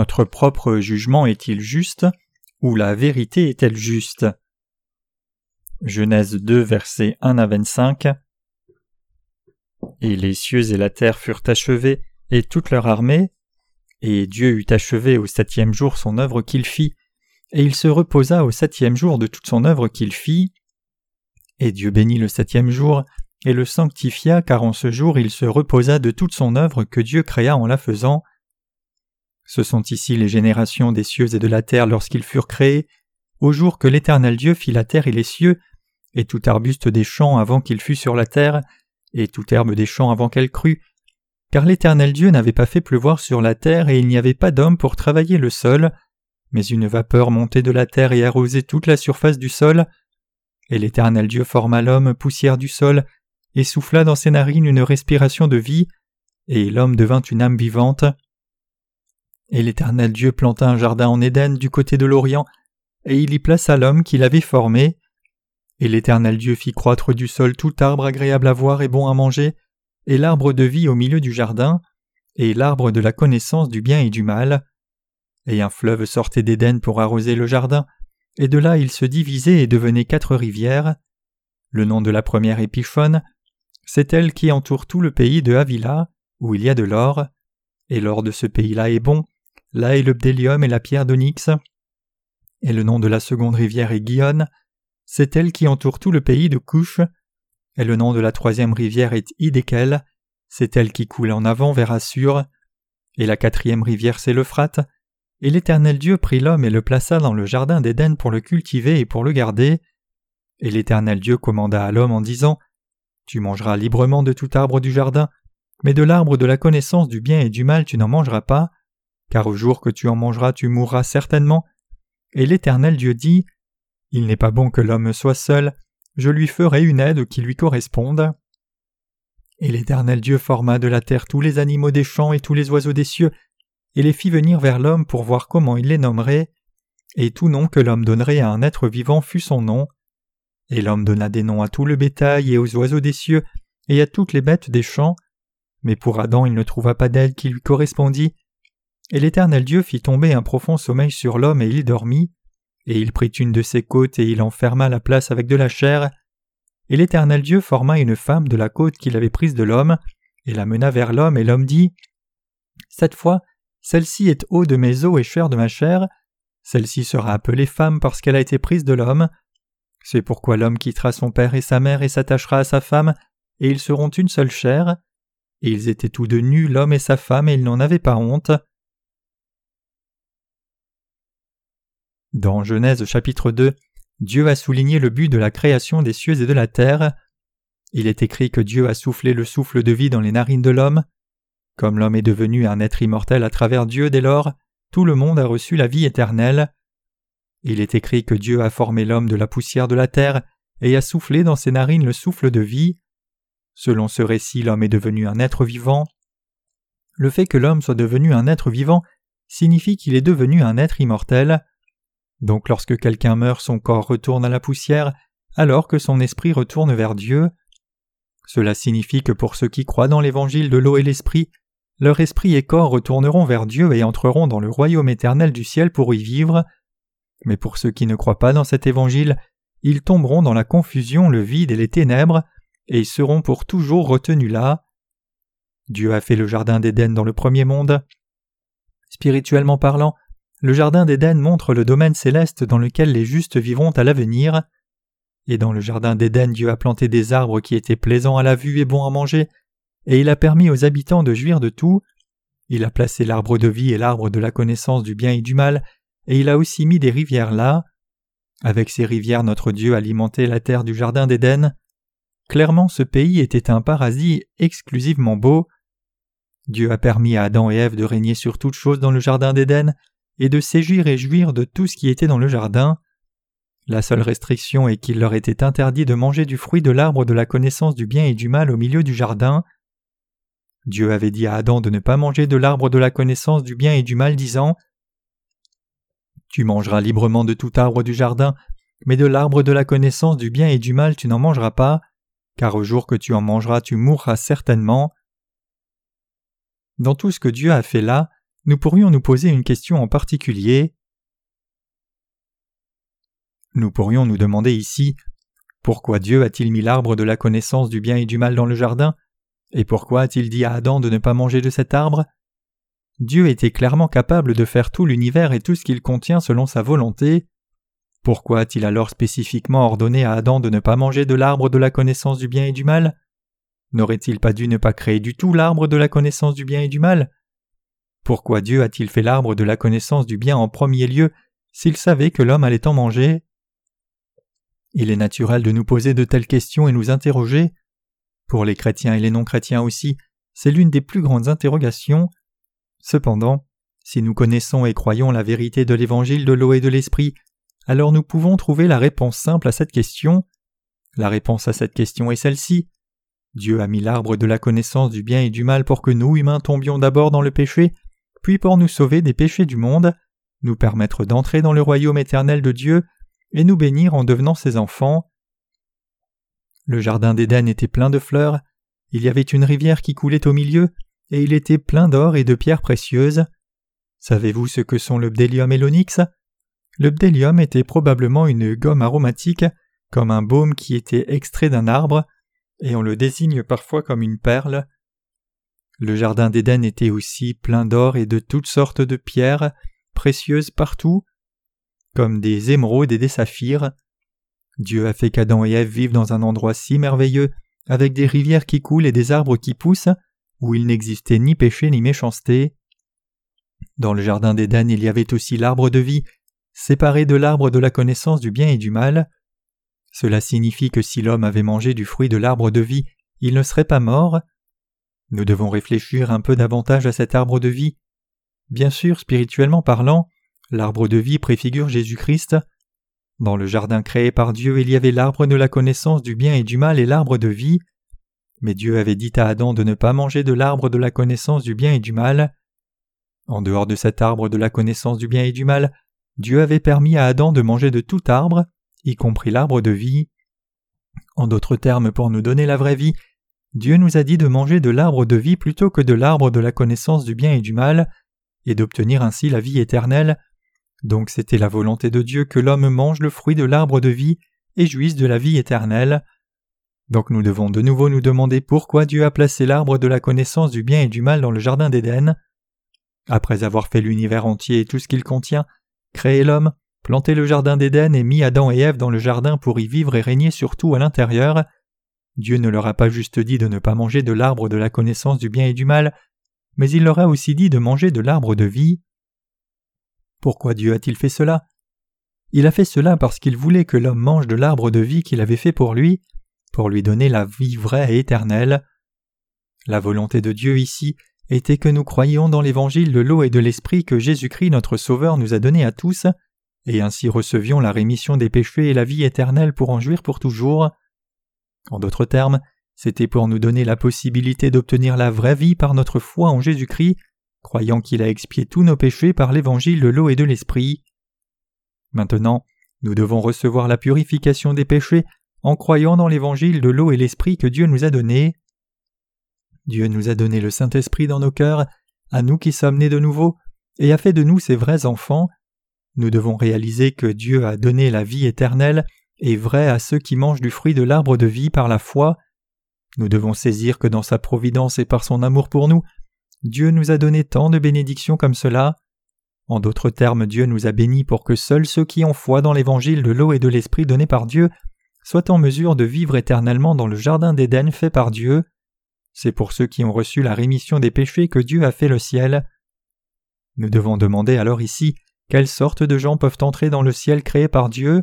Notre propre jugement est-il juste ou la vérité est-elle juste? Genèse 2 versets 1 à 25 Et les cieux et la terre furent achevés et toute leur armée, et Dieu eut achevé au septième jour son œuvre qu'il fit, et il se reposa au septième jour de toute son œuvre qu'il fit. Et Dieu bénit le septième jour, et le sanctifia, car en ce jour il se reposa de toute son œuvre que Dieu créa en la faisant. Ce sont ici les générations des cieux et de la terre lorsqu'ils furent créés, au jour que l'Éternel Dieu fit la terre et les cieux, et tout arbuste des champs avant qu'il fût sur la terre, et toute herbe des champs avant qu'elle crût, car l'Éternel Dieu n'avait pas fait pleuvoir sur la terre, et il n'y avait pas d'homme pour travailler le sol, mais une vapeur montait de la terre et arrosait toute la surface du sol. Et l'Éternel Dieu forma l'homme poussière du sol, et souffla dans ses narines une respiration de vie, et l'homme devint une âme vivante. Et l'Éternel Dieu planta un jardin en Éden du côté de l'Orient, et il y plaça l'homme qu'il avait formé. Et l'Éternel Dieu fit croître du sol tout arbre agréable à voir et bon à manger, et l'arbre de vie au milieu du jardin, et l'arbre de la connaissance du bien et du mal. Et un fleuve sortait d'Éden pour arroser le jardin, et de là il se divisait et devenait quatre rivières. Le nom de la première est Pichon, c'est elle qui entoure tout le pays de Havila, où il y a de l'or, et l'or de ce pays-là est bon, là est le bdélium et la pierre d'onyx. Et le nom de la seconde rivière est Guillon, c'est elle qui entoure tout le pays de Couche. Et le nom de la troisième rivière est Idékel, c'est elle qui coule en avant vers Assur. Et la quatrième rivière c'est l'Euphrate. Et l'Éternel Dieu prit l'homme et le plaça dans le jardin d'Éden pour le cultiver et pour le garder. Et l'Éternel Dieu commanda à l'homme en disant Tu mangeras librement de tout arbre du jardin, mais de l'arbre de la connaissance du bien et du mal tu n'en mangeras pas, car au jour que tu en mangeras tu mourras certainement. Et l'Éternel Dieu dit Il n'est pas bon que l'homme soit seul, je lui ferai une aide qui lui corresponde. Et l'Éternel Dieu forma de la terre tous les animaux des champs et tous les oiseaux des cieux, et les fit venir vers l'homme pour voir comment il les nommerait, et tout nom que l'homme donnerait à un être vivant fut son nom. Et l'homme donna des noms à tout le bétail et aux oiseaux des cieux, et à toutes les bêtes des champs. Mais pour Adam il ne trouva pas d'aide qui lui correspondit. Et l'Éternel Dieu fit tomber un profond sommeil sur l'homme et il dormit. Et il prit une de ses côtes et il enferma la place avec de la chair. Et l'Éternel Dieu forma une femme de la côte qu'il avait prise de l'homme, et la mena vers l'homme, et l'homme dit Cette fois, celle-ci est eau de mes os et chair de ma chair. Celle-ci sera appelée femme parce qu'elle a été prise de l'homme. C'est pourquoi l'homme quittera son père et sa mère et s'attachera à sa femme, et ils seront une seule chair. Et ils étaient tous deux nus, l'homme et sa femme, et ils n'en avaient pas honte. Dans Genèse chapitre 2, Dieu a souligné le but de la création des cieux et de la terre. Il est écrit que Dieu a soufflé le souffle de vie dans les narines de l'homme. Comme l'homme est devenu un être immortel à travers Dieu dès lors, tout le monde a reçu la vie éternelle. Il est écrit que Dieu a formé l'homme de la poussière de la terre et a soufflé dans ses narines le souffle de vie. Selon ce récit, l'homme est devenu un être vivant. Le fait que l'homme soit devenu un être vivant signifie qu'il est devenu un être immortel. Donc lorsque quelqu'un meurt, son corps retourne à la poussière, alors que son esprit retourne vers Dieu. Cela signifie que pour ceux qui croient dans l'évangile de l'eau et l'esprit, leur esprit et corps retourneront vers Dieu et entreront dans le royaume éternel du ciel pour y vivre. Mais pour ceux qui ne croient pas dans cet évangile, ils tomberont dans la confusion, le vide et les ténèbres, et seront pour toujours retenus là. Dieu a fait le jardin d'Éden dans le premier monde. Spirituellement parlant, le jardin d'Éden montre le domaine céleste dans lequel les justes vivront à l'avenir. Et dans le jardin d'Éden, Dieu a planté des arbres qui étaient plaisants à la vue et bons à manger, et il a permis aux habitants de jouir de tout. Il a placé l'arbre de vie et l'arbre de la connaissance du bien et du mal, et il a aussi mis des rivières là. Avec ces rivières, notre Dieu alimentait la terre du jardin d'Éden. Clairement, ce pays était un paradis exclusivement beau. Dieu a permis à Adam et Ève de régner sur toutes choses dans le jardin d'Éden, et de séjour et jouir de tout ce qui était dans le jardin. La seule restriction est qu'il leur était interdit de manger du fruit de l'arbre de la connaissance du bien et du mal au milieu du jardin. Dieu avait dit à Adam de ne pas manger de l'arbre de la connaissance du bien et du mal, disant Tu mangeras librement de tout arbre du jardin, mais de l'arbre de la connaissance du bien et du mal tu n'en mangeras pas, car au jour que tu en mangeras tu mourras certainement. Dans tout ce que Dieu a fait là, nous pourrions nous poser une question en particulier. Nous pourrions nous demander ici pourquoi Dieu a-t-il mis l'arbre de la connaissance du bien et du mal dans le jardin? Et pourquoi a-t-il dit à Adam de ne pas manger de cet arbre? Dieu était clairement capable de faire tout l'univers et tout ce qu'il contient selon sa volonté. Pourquoi a-t-il alors spécifiquement ordonné à Adam de ne pas manger de l'arbre de la connaissance du bien et du mal? N'aurait-il pas dû ne pas créer du tout l'arbre de la connaissance du bien et du mal? Pourquoi Dieu a-t-il fait l'arbre de la connaissance du bien en premier lieu s'il savait que l'homme allait en manger? Il est naturel de nous poser de telles questions et nous interroger. Pour les chrétiens et les non-chrétiens aussi, c'est l'une des plus grandes interrogations. Cependant, si nous connaissons et croyons la vérité de l'évangile de l'eau et de l'esprit, alors nous pouvons trouver la réponse simple à cette question. La réponse à cette question est celle-ci. Dieu a mis l'arbre de la connaissance du bien et du mal pour que nous, humains, tombions d'abord dans le péché, puis pour nous sauver des péchés du monde, nous permettre d'entrer dans le royaume éternel de Dieu, et nous bénir en devenant ses enfants. Le jardin d'Éden était plein de fleurs, il y avait une rivière qui coulait au milieu, et il était plein d'or et de pierres précieuses. Savez-vous ce que sont le bdélium et l'onyx? Le bdélium était probablement une gomme aromatique, comme un baume qui était extrait d'un arbre, et on le désigne parfois comme une perle. Le jardin d'Éden était aussi plein d'or et de toutes sortes de pierres, précieuses partout, comme des émeraudes et des saphirs. Dieu a fait qu'Adam et Ève vivent dans un endroit si merveilleux, avec des rivières qui coulent et des arbres qui poussent, où il n'existait ni péché ni méchanceté. Dans le jardin d'Éden il y avait aussi l'arbre de vie, séparé de l'arbre de la connaissance du bien et du mal. Cela signifie que si l'homme avait mangé du fruit de l'arbre de vie, il ne serait pas mort. Nous devons réfléchir un peu davantage à cet arbre de vie. Bien sûr, spirituellement parlant, L'arbre de vie préfigure Jésus-Christ. Dans le jardin créé par Dieu, il y avait l'arbre de la connaissance du bien et du mal et l'arbre de vie. Mais Dieu avait dit à Adam de ne pas manger de l'arbre de la connaissance du bien et du mal. En dehors de cet arbre de la connaissance du bien et du mal, Dieu avait permis à Adam de manger de tout arbre, y compris l'arbre de vie. En d'autres termes, pour nous donner la vraie vie, Dieu nous a dit de manger de l'arbre de vie plutôt que de l'arbre de la connaissance du bien et du mal, et d'obtenir ainsi la vie éternelle, donc c'était la volonté de Dieu que l'homme mange le fruit de l'arbre de vie et jouisse de la vie éternelle. Donc nous devons de nouveau nous demander pourquoi Dieu a placé l'arbre de la connaissance du bien et du mal dans le jardin d'Éden. Après avoir fait l'univers entier et tout ce qu'il contient, créé l'homme, planté le jardin d'Éden et mis Adam et Ève dans le jardin pour y vivre et régner surtout à l'intérieur, Dieu ne leur a pas juste dit de ne pas manger de l'arbre de la connaissance du bien et du mal, mais il leur a aussi dit de manger de l'arbre de vie. Pourquoi Dieu a-t-il fait cela? Il a fait cela parce qu'il voulait que l'homme mange de l'arbre de vie qu'il avait fait pour lui, pour lui donner la vie vraie et éternelle. La volonté de Dieu ici était que nous croyions dans l'évangile de l'eau et de l'esprit que Jésus-Christ notre Sauveur nous a donné à tous, et ainsi recevions la rémission des péchés et la vie éternelle pour en jouir pour toujours. En d'autres termes, c'était pour nous donner la possibilité d'obtenir la vraie vie par notre foi en Jésus-Christ croyant qu'il a expié tous nos péchés par l'évangile de l'eau et de l'esprit. Maintenant, nous devons recevoir la purification des péchés en croyant dans l'évangile de l'eau et l'esprit que Dieu nous a donné. Dieu nous a donné le Saint-Esprit dans nos cœurs, à nous qui sommes nés de nouveau, et a fait de nous ses vrais enfants. Nous devons réaliser que Dieu a donné la vie éternelle et vraie à ceux qui mangent du fruit de l'arbre de vie par la foi. Nous devons saisir que dans sa providence et par son amour pour nous, Dieu nous a donné tant de bénédictions comme cela. En d'autres termes, Dieu nous a bénis pour que seuls ceux qui ont foi dans l'évangile de l'eau et de l'esprit donné par Dieu soient en mesure de vivre éternellement dans le jardin d'Éden fait par Dieu. C'est pour ceux qui ont reçu la rémission des péchés que Dieu a fait le ciel. Nous devons demander alors ici quelle sorte de gens peuvent entrer dans le ciel créé par Dieu.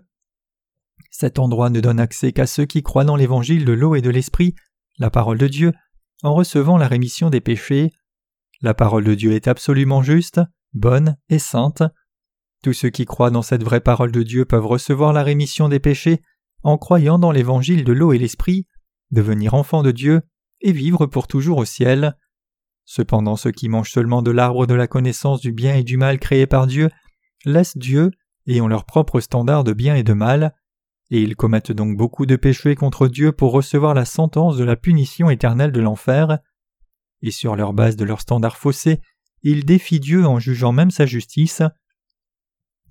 Cet endroit ne donne accès qu'à ceux qui croient dans l'évangile de l'eau et de l'esprit, la parole de Dieu, en recevant la rémission des péchés. La parole de Dieu est absolument juste, bonne et sainte. Tous ceux qui croient dans cette vraie parole de Dieu peuvent recevoir la rémission des péchés en croyant dans l'évangile de l'eau et l'esprit, devenir enfants de Dieu et vivre pour toujours au ciel. Cependant ceux qui mangent seulement de l'arbre de la connaissance du bien et du mal créé par Dieu laissent Dieu et ont leur propre standard de bien et de mal, et ils commettent donc beaucoup de péchés contre Dieu pour recevoir la sentence de la punition éternelle de l'enfer et sur leur base de leur standard faussé, il défie Dieu en jugeant même sa justice.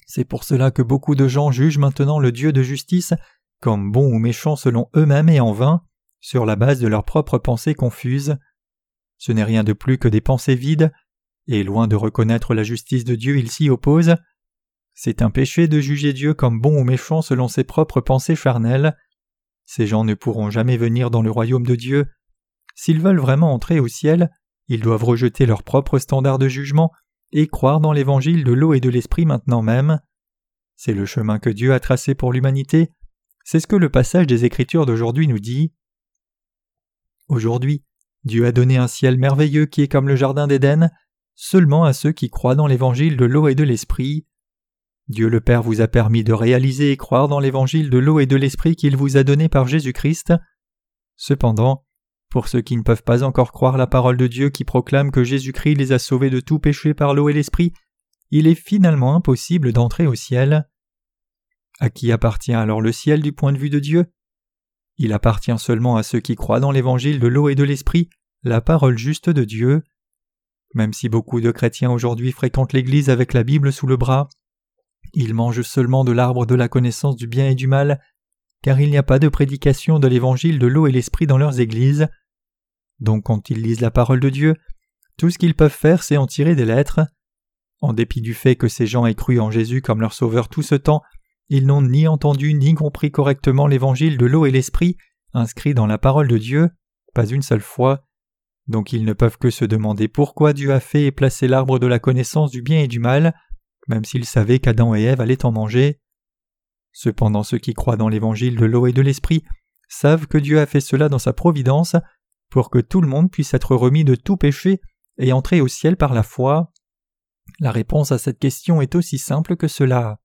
C'est pour cela que beaucoup de gens jugent maintenant le Dieu de justice comme bon ou méchant selon eux-mêmes et en vain, sur la base de leurs propres pensées confuses. Ce n'est rien de plus que des pensées vides, et loin de reconnaître la justice de Dieu, ils s'y opposent. C'est un péché de juger Dieu comme bon ou méchant selon ses propres pensées charnelles. Ces gens ne pourront jamais venir dans le royaume de Dieu. S'ils veulent vraiment entrer au ciel, ils doivent rejeter leurs propres standards de jugement et croire dans l'évangile de l'eau et de l'esprit maintenant même. C'est le chemin que Dieu a tracé pour l'humanité, c'est ce que le passage des Écritures d'aujourd'hui nous dit. Aujourd'hui, Dieu a donné un ciel merveilleux qui est comme le jardin d'Éden, seulement à ceux qui croient dans l'évangile de l'eau et de l'esprit. Dieu le Père vous a permis de réaliser et croire dans l'évangile de l'eau et de l'esprit qu'il vous a donné par Jésus-Christ. Cependant, pour ceux qui ne peuvent pas encore croire la parole de Dieu qui proclame que Jésus-Christ les a sauvés de tout péché par l'eau et l'esprit, il est finalement impossible d'entrer au ciel. À qui appartient alors le ciel du point de vue de Dieu? Il appartient seulement à ceux qui croient dans l'évangile de l'eau et de l'esprit, la parole juste de Dieu. Même si beaucoup de chrétiens aujourd'hui fréquentent l'Église avec la Bible sous le bras, ils mangent seulement de l'arbre de la connaissance du bien et du mal, car il n'y a pas de prédication de l'évangile de l'eau et l'esprit dans leurs églises. Donc quand ils lisent la parole de Dieu, tout ce qu'ils peuvent faire c'est en tirer des lettres. En dépit du fait que ces gens aient cru en Jésus comme leur sauveur tout ce temps, ils n'ont ni entendu ni compris correctement l'évangile de l'eau et l'esprit inscrit dans la parole de Dieu, pas une seule fois. Donc ils ne peuvent que se demander pourquoi Dieu a fait et placé l'arbre de la connaissance du bien et du mal, même s'ils savaient qu'Adam et Ève allaient en manger. Cependant ceux qui croient dans l'évangile de l'eau et de l'esprit savent que Dieu a fait cela dans sa providence pour que tout le monde puisse être remis de tout péché et entrer au ciel par la foi. La réponse à cette question est aussi simple que cela.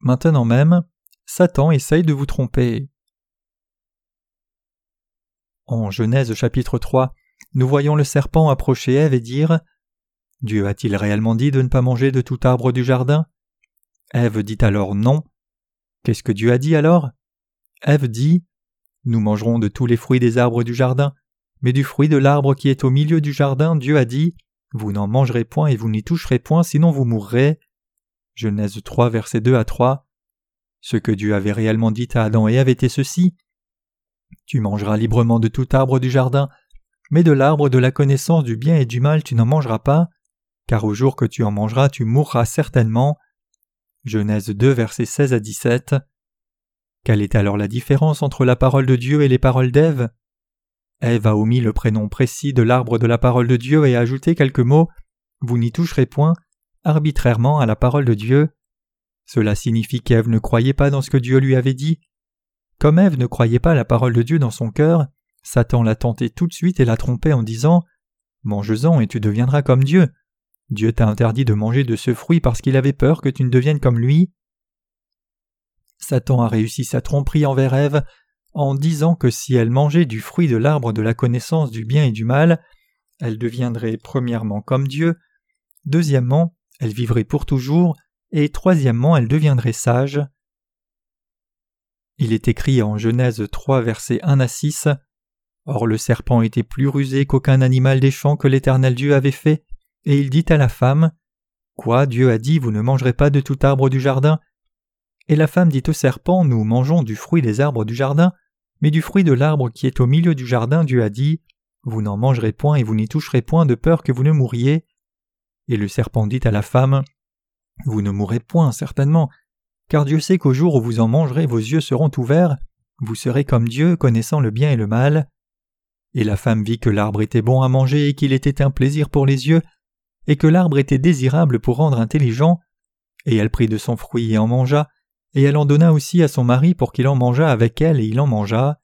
Maintenant même, Satan essaye de vous tromper. En Genèse chapitre 3, nous voyons le serpent approcher Ève et dire Dieu a-t-il réellement dit de ne pas manger de tout arbre du jardin? Ève dit alors non. Qu'est-ce que Dieu a dit alors? Ève dit Nous mangerons de tous les fruits des arbres du jardin, mais du fruit de l'arbre qui est au milieu du jardin, Dieu a dit Vous n'en mangerez point et vous n'y toucherez point, sinon vous mourrez. Genèse 3, versets 2 à 3. Ce que Dieu avait réellement dit à Adam et Ève était ceci Tu mangeras librement de tout arbre du jardin, mais de l'arbre de la connaissance du bien et du mal tu n'en mangeras pas, car au jour que tu en mangeras tu mourras certainement. Genèse 2, versets 16 à 17. Quelle est alors la différence entre la parole de Dieu et les paroles d'Ève? Ève a omis le prénom précis de l'arbre de la parole de Dieu et a ajouté quelques mots Vous n'y toucherez point arbitrairement à la parole de Dieu. Cela signifie qu'Ève ne croyait pas dans ce que Dieu lui avait dit. Comme Ève ne croyait pas la parole de Dieu dans son cœur, Satan l'a tenté tout de suite et l'a trompé en disant Mange-en et tu deviendras comme Dieu. Dieu t'a interdit de manger de ce fruit parce qu'il avait peur que tu ne deviennes comme lui. Satan a réussi sa tromperie envers Ève en disant que si elle mangeait du fruit de l'arbre de la connaissance du bien et du mal, elle deviendrait premièrement comme Dieu, deuxièmement, elle vivrait pour toujours, et troisièmement, elle deviendrait sage. Il est écrit en Genèse 3, versets 1 à 6 Or le serpent était plus rusé qu'aucun animal des champs que l'Éternel Dieu avait fait, et il dit à la femme Quoi, Dieu a dit, vous ne mangerez pas de tout arbre du jardin? Et la femme dit au serpent Nous mangeons du fruit des arbres du jardin, mais du fruit de l'arbre qui est au milieu du jardin, Dieu a dit Vous n'en mangerez point et vous n'y toucherez point de peur que vous ne mouriez. Et le serpent dit à la femme Vous ne mourrez point, certainement, car Dieu sait qu'au jour où vous en mangerez, vos yeux seront ouverts, vous serez comme Dieu, connaissant le bien et le mal. Et la femme vit que l'arbre était bon à manger et qu'il était un plaisir pour les yeux, et que l'arbre était désirable pour rendre intelligent, et elle prit de son fruit et en mangea, et elle en donna aussi à son mari pour qu'il en mangeât avec elle, et il en mangea.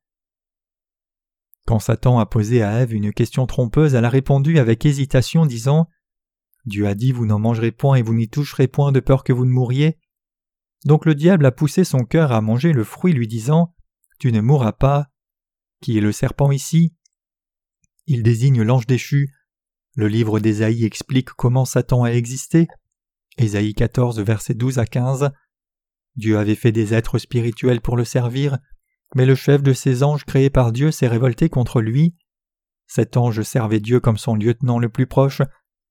Quand Satan a posé à Ève une question trompeuse, elle a répondu avec hésitation, disant Dieu a dit Vous n'en mangerez point et vous n'y toucherez point de peur que vous ne mouriez. Donc le diable a poussé son cœur à manger le fruit, lui disant Tu ne mourras pas. Qui est le serpent ici? Il désigne l'ange déchu. Le livre d'Ésaïe explique comment Satan a existé. Ésaïe 14, versets 12 à 15. Dieu avait fait des êtres spirituels pour le servir, mais le chef de ces anges créés par Dieu s'est révolté contre lui. Cet ange servait Dieu comme son lieutenant le plus proche,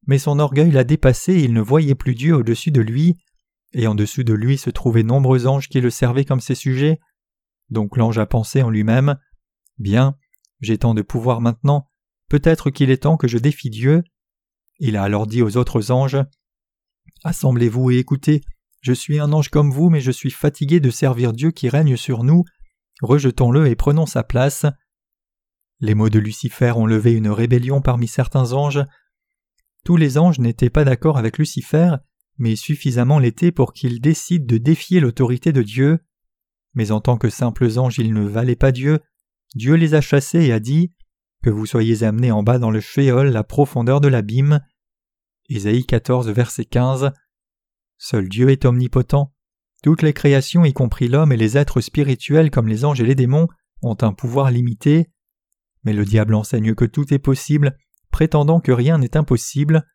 mais son orgueil l'a dépassé et il ne voyait plus Dieu au-dessus de lui, et en dessous de lui se trouvaient nombreux anges qui le servaient comme ses sujets. Donc l'ange a pensé en lui-même Bien, j'ai tant de pouvoir maintenant, peut-être qu'il est temps que je défie Dieu. Il a alors dit aux autres anges Assemblez-vous et écoutez, je suis un ange comme vous, mais je suis fatigué de servir Dieu qui règne sur nous. Rejetons-le et prenons sa place. Les mots de Lucifer ont levé une rébellion parmi certains anges. Tous les anges n'étaient pas d'accord avec Lucifer, mais suffisamment l'étaient pour qu'ils décident de défier l'autorité de Dieu. Mais en tant que simples anges ils ne valaient pas Dieu, Dieu les a chassés et a dit Que vous soyez amenés en bas dans le Sheol, la profondeur de l'abîme. Ésaïe 14, verset 15. Seul Dieu est omnipotent. Toutes les créations, y compris l'homme et les êtres spirituels comme les anges et les démons, ont un pouvoir limité. Mais le diable enseigne que tout est possible, prétendant que rien n'est impossible,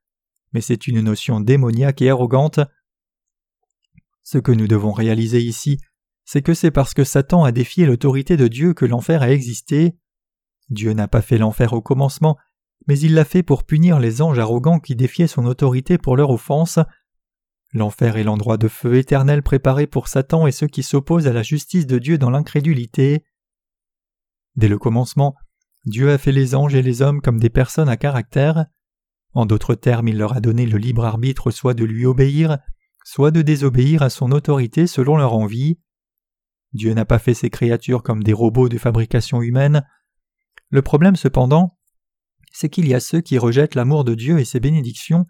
mais c'est une notion démoniaque et arrogante. Ce que nous devons réaliser ici, c'est que c'est parce que Satan a défié l'autorité de Dieu que l'enfer a existé. Dieu n'a pas fait l'enfer au commencement, mais il l'a fait pour punir les anges arrogants qui défiaient son autorité pour leur offense. L'enfer est l'endroit de feu éternel préparé pour Satan et ceux qui s'opposent à la justice de Dieu dans l'incrédulité. Dès le commencement, Dieu a fait les anges et les hommes comme des personnes à caractère. En d'autres termes, il leur a donné le libre arbitre soit de lui obéir, soit de désobéir à son autorité selon leur envie. Dieu n'a pas fait ces créatures comme des robots de fabrication humaine. Le problème cependant, c'est qu'il y a ceux qui rejettent l'amour de Dieu et ses bénédictions,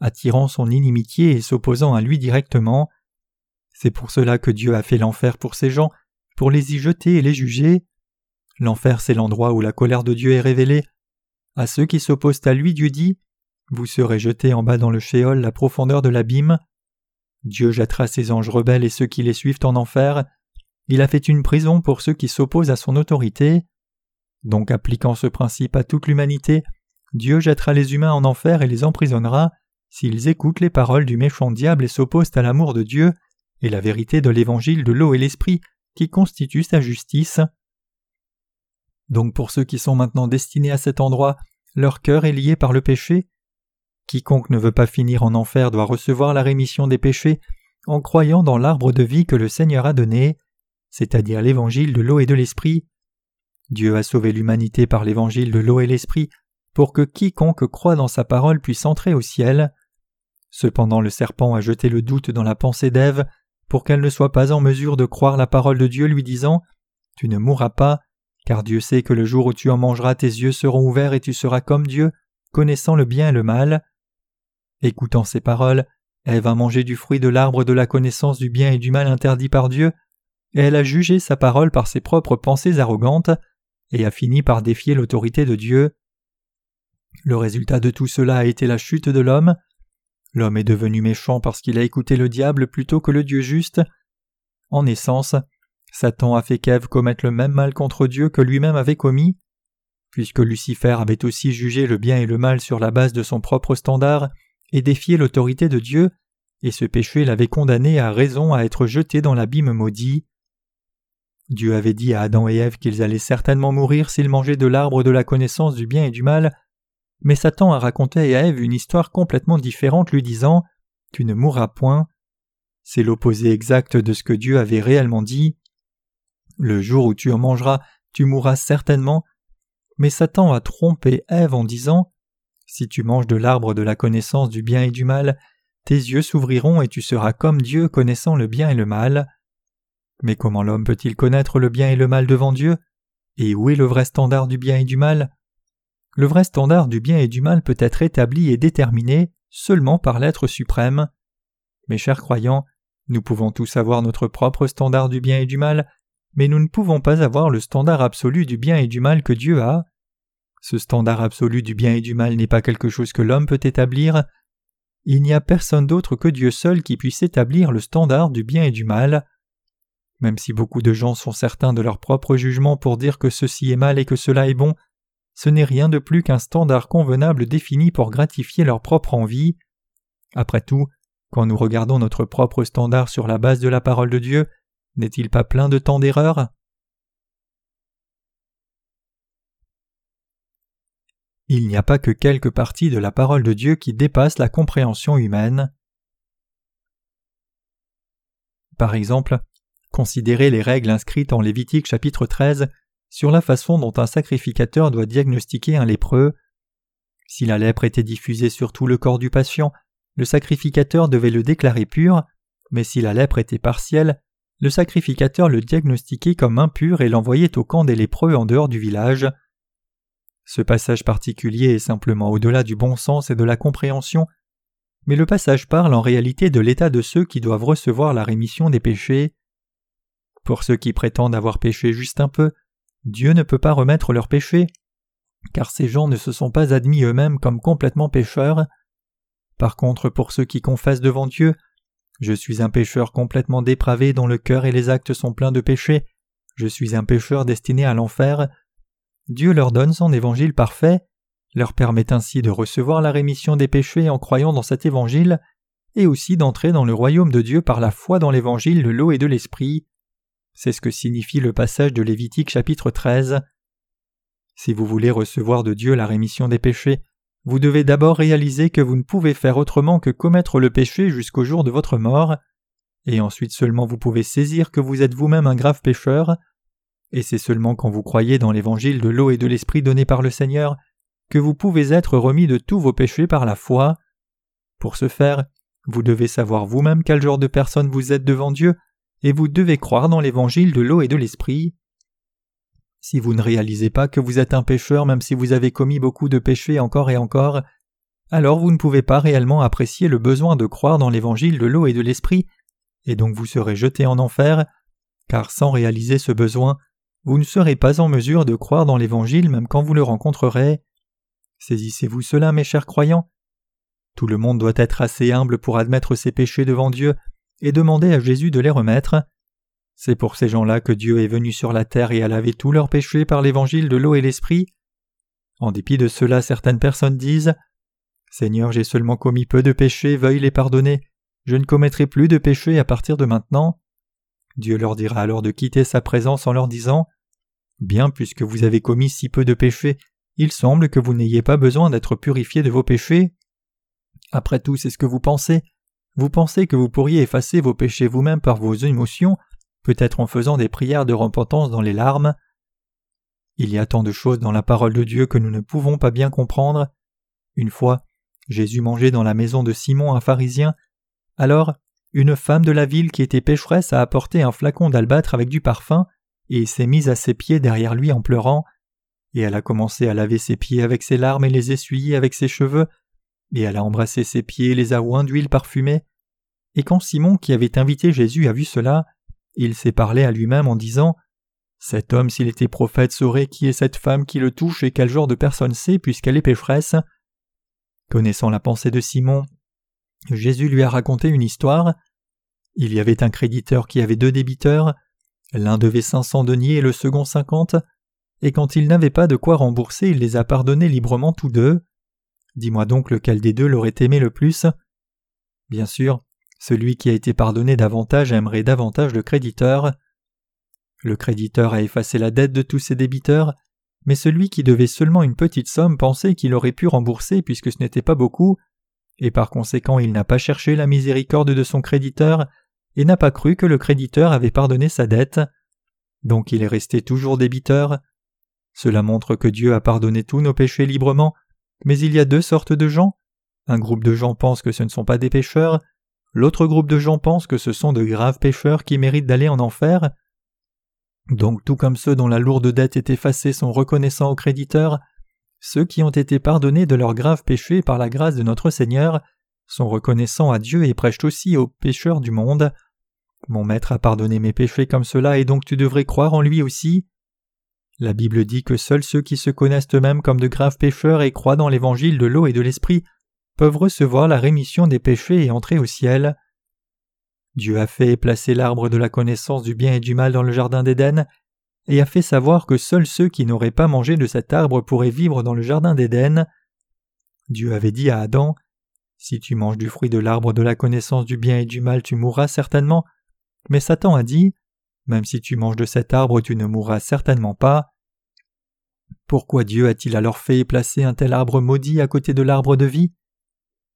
attirant son inimitié et s'opposant à lui directement. C'est pour cela que Dieu a fait l'enfer pour ces gens, pour les y jeter et les juger. L'enfer, c'est l'endroit où la colère de Dieu est révélée. À ceux qui s'opposent à lui, Dieu dit Vous serez jetés en bas dans le shéol, la profondeur de l'abîme. Dieu jettera ses anges rebelles et ceux qui les suivent en enfer. Il a fait une prison pour ceux qui s'opposent à son autorité. Donc, appliquant ce principe à toute l'humanité, Dieu jettera les humains en enfer et les emprisonnera s'ils écoutent les paroles du méchant diable et s'opposent à l'amour de Dieu et la vérité de l'évangile de l'eau et l'esprit qui constitue sa justice. Donc pour ceux qui sont maintenant destinés à cet endroit, leur cœur est lié par le péché. Quiconque ne veut pas finir en enfer doit recevoir la rémission des péchés en croyant dans l'arbre de vie que le Seigneur a donné, c'est-à-dire l'évangile de l'eau et de l'esprit. Dieu a sauvé l'humanité par l'évangile de l'eau et l'esprit pour que quiconque croit dans sa parole puisse entrer au ciel. Cependant le serpent a jeté le doute dans la pensée d'Ève pour qu'elle ne soit pas en mesure de croire la parole de Dieu lui disant Tu ne mourras pas, car Dieu sait que le jour où tu en mangeras tes yeux seront ouverts et tu seras comme Dieu, connaissant le bien et le mal. Écoutant ces paroles, Ève a mangé du fruit de l'arbre de la connaissance du bien et du mal interdit par Dieu, et elle a jugé sa parole par ses propres pensées arrogantes, et a fini par défier l'autorité de Dieu. Le résultat de tout cela a été la chute de l'homme, L'homme est devenu méchant parce qu'il a écouté le diable plutôt que le Dieu juste. En essence, Satan a fait qu'Ève commette le même mal contre Dieu que lui-même avait commis. Puisque Lucifer avait aussi jugé le bien et le mal sur la base de son propre standard et défié l'autorité de Dieu, et ce péché l'avait condamné à raison à être jeté dans l'abîme maudit. Dieu avait dit à Adam et Ève qu'ils allaient certainement mourir s'ils mangeaient de l'arbre de la connaissance du bien et du mal, mais Satan a raconté à Ève une histoire complètement différente lui disant Tu ne mourras point. C'est l'opposé exact de ce que Dieu avait réellement dit. Le jour où tu en mangeras, tu mourras certainement. Mais Satan a trompé Ève en disant Si tu manges de l'arbre de la connaissance du bien et du mal, tes yeux s'ouvriront et tu seras comme Dieu connaissant le bien et le mal. Mais comment l'homme peut-il connaître le bien et le mal devant Dieu? Et où est le vrai standard du bien et du mal? Le vrai standard du bien et du mal peut être établi et déterminé seulement par l'être suprême. Mes chers croyants, nous pouvons tous avoir notre propre standard du bien et du mal, mais nous ne pouvons pas avoir le standard absolu du bien et du mal que Dieu a. Ce standard absolu du bien et du mal n'est pas quelque chose que l'homme peut établir. Il n'y a personne d'autre que Dieu seul qui puisse établir le standard du bien et du mal. Même si beaucoup de gens sont certains de leur propre jugement pour dire que ceci est mal et que cela est bon, ce n'est rien de plus qu'un standard convenable défini pour gratifier leur propre envie. Après tout, quand nous regardons notre propre standard sur la base de la parole de Dieu, n'est-il pas plein de temps d'erreurs Il n'y a pas que quelques parties de la parole de Dieu qui dépassent la compréhension humaine. Par exemple, considérez les règles inscrites en Lévitique chapitre 13 sur la façon dont un sacrificateur doit diagnostiquer un lépreux. Si la lèpre était diffusée sur tout le corps du patient, le sacrificateur devait le déclarer pur, mais si la lèpre était partielle, le sacrificateur le diagnostiquait comme impur et l'envoyait au camp des lépreux en dehors du village. Ce passage particulier est simplement au-delà du bon sens et de la compréhension, mais le passage parle en réalité de l'état de ceux qui doivent recevoir la rémission des péchés. Pour ceux qui prétendent avoir péché juste un peu, Dieu ne peut pas remettre leurs péchés, car ces gens ne se sont pas admis eux-mêmes comme complètement pécheurs. Par contre, pour ceux qui confessent devant Dieu, je suis un pécheur complètement dépravé dont le cœur et les actes sont pleins de péchés, je suis un pécheur destiné à l'enfer. Dieu leur donne son évangile parfait, leur permet ainsi de recevoir la rémission des péchés en croyant dans cet évangile, et aussi d'entrer dans le royaume de Dieu par la foi dans l'évangile de l'eau et de l'esprit. C'est ce que signifie le passage de Lévitique chapitre 13. Si vous voulez recevoir de Dieu la rémission des péchés, vous devez d'abord réaliser que vous ne pouvez faire autrement que commettre le péché jusqu'au jour de votre mort, et ensuite seulement vous pouvez saisir que vous êtes vous-même un grave pécheur, et c'est seulement quand vous croyez dans l'évangile de l'eau et de l'esprit donné par le Seigneur que vous pouvez être remis de tous vos péchés par la foi. Pour ce faire, vous devez savoir vous-même quel genre de personne vous êtes devant Dieu, et vous devez croire dans l'évangile de l'eau et de l'esprit. Si vous ne réalisez pas que vous êtes un pécheur même si vous avez commis beaucoup de péchés encore et encore, alors vous ne pouvez pas réellement apprécier le besoin de croire dans l'évangile de l'eau et de l'esprit, et donc vous serez jeté en enfer, car sans réaliser ce besoin, vous ne serez pas en mesure de croire dans l'évangile même quand vous le rencontrerez. Saisissez-vous cela, mes chers croyants. Tout le monde doit être assez humble pour admettre ses péchés devant Dieu et demander à Jésus de les remettre. C'est pour ces gens-là que Dieu est venu sur la terre et a lavé tous leurs péchés par l'évangile de l'eau et l'esprit. En dépit de cela, certaines personnes disent Seigneur, j'ai seulement commis peu de péchés, veuille les pardonner, je ne commettrai plus de péchés à partir de maintenant. Dieu leur dira alors de quitter sa présence en leur disant Bien puisque vous avez commis si peu de péchés, il semble que vous n'ayez pas besoin d'être purifié de vos péchés. Après tout, c'est ce que vous pensez. Vous pensez que vous pourriez effacer vos péchés vous-même par vos émotions peut-être en faisant des prières de repentance dans les larmes? Il y a tant de choses dans la parole de Dieu que nous ne pouvons pas bien comprendre. Une fois, Jésus mangeait dans la maison de Simon un pharisien. Alors, une femme de la ville qui était pécheresse a apporté un flacon d'albâtre avec du parfum et s'est mise à ses pieds derrière lui en pleurant. Et elle a commencé à laver ses pieds avec ses larmes et les essuyer avec ses cheveux, et elle a embrassé ses pieds les a oints d'huile parfumée. Et quand Simon qui avait invité Jésus a vu cela, il s'est parlé à lui-même en disant Cet homme, s'il était prophète, saurait qui est cette femme qui le touche et quel genre de personne c'est puisqu'elle est pécheresse. Connaissant la pensée de Simon, Jésus lui a raconté une histoire. Il y avait un créditeur qui avait deux débiteurs. L'un devait cinq cents deniers et le second cinquante. Et quand il n'avait pas de quoi rembourser, il les a pardonnés librement tous deux. Dis-moi donc lequel des deux l'aurait aimé le plus. Bien sûr, celui qui a été pardonné davantage aimerait davantage le créditeur. Le créditeur a effacé la dette de tous ses débiteurs, mais celui qui devait seulement une petite somme pensait qu'il aurait pu rembourser puisque ce n'était pas beaucoup, et par conséquent il n'a pas cherché la miséricorde de son créditeur, et n'a pas cru que le créditeur avait pardonné sa dette. Donc il est resté toujours débiteur. Cela montre que Dieu a pardonné tous nos péchés librement, mais il y a deux sortes de gens. Un groupe de gens pense que ce ne sont pas des pécheurs, L'autre groupe de gens pense que ce sont de graves pécheurs qui méritent d'aller en enfer. Donc tout comme ceux dont la lourde dette est effacée sont reconnaissants aux créditeurs, ceux qui ont été pardonnés de leurs graves péchés par la grâce de notre Seigneur sont reconnaissants à Dieu et prêchent aussi aux pécheurs du monde. Mon Maître a pardonné mes péchés comme cela et donc tu devrais croire en lui aussi. La Bible dit que seuls ceux qui se connaissent eux-mêmes comme de graves pécheurs et croient dans l'évangile de l'eau et de l'esprit peuvent recevoir la rémission des péchés et entrer au ciel. Dieu a fait placer l'arbre de la connaissance du bien et du mal dans le jardin d'Éden, et a fait savoir que seuls ceux qui n'auraient pas mangé de cet arbre pourraient vivre dans le jardin d'Éden. Dieu avait dit à Adam Si tu manges du fruit de l'arbre de la connaissance du bien et du mal, tu mourras certainement. Mais Satan a dit Même si tu manges de cet arbre, tu ne mourras certainement pas. Pourquoi Dieu a-t-il alors fait placé un tel arbre maudit à côté de l'arbre de vie?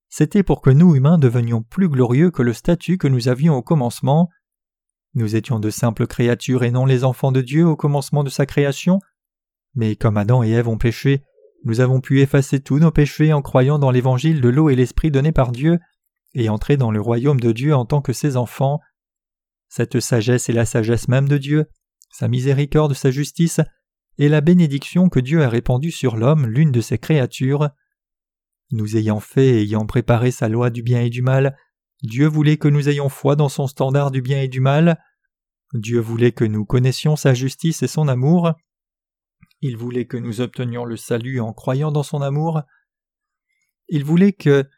C'était pour que nous humains devenions plus glorieux que le statut que nous avions au commencement. Nous étions de simples créatures et non les enfants de Dieu au commencement de sa création. Mais comme Adam et Ève ont péché, nous avons pu effacer tous nos péchés en croyant dans l'évangile de l'eau et l'esprit donné par Dieu et entrer dans le royaume de Dieu en tant que ses enfants. Cette sagesse est la sagesse même de Dieu, sa miséricorde, sa justice, et la bénédiction que Dieu a répandue sur l'homme, l'une de ses créatures. Nous ayant fait et ayant préparé sa loi du bien et du mal, Dieu voulait que nous ayons foi dans son standard du bien et du mal. Dieu voulait que nous connaissions sa justice et son amour. Il voulait que nous obtenions le salut en croyant dans son amour. Il voulait que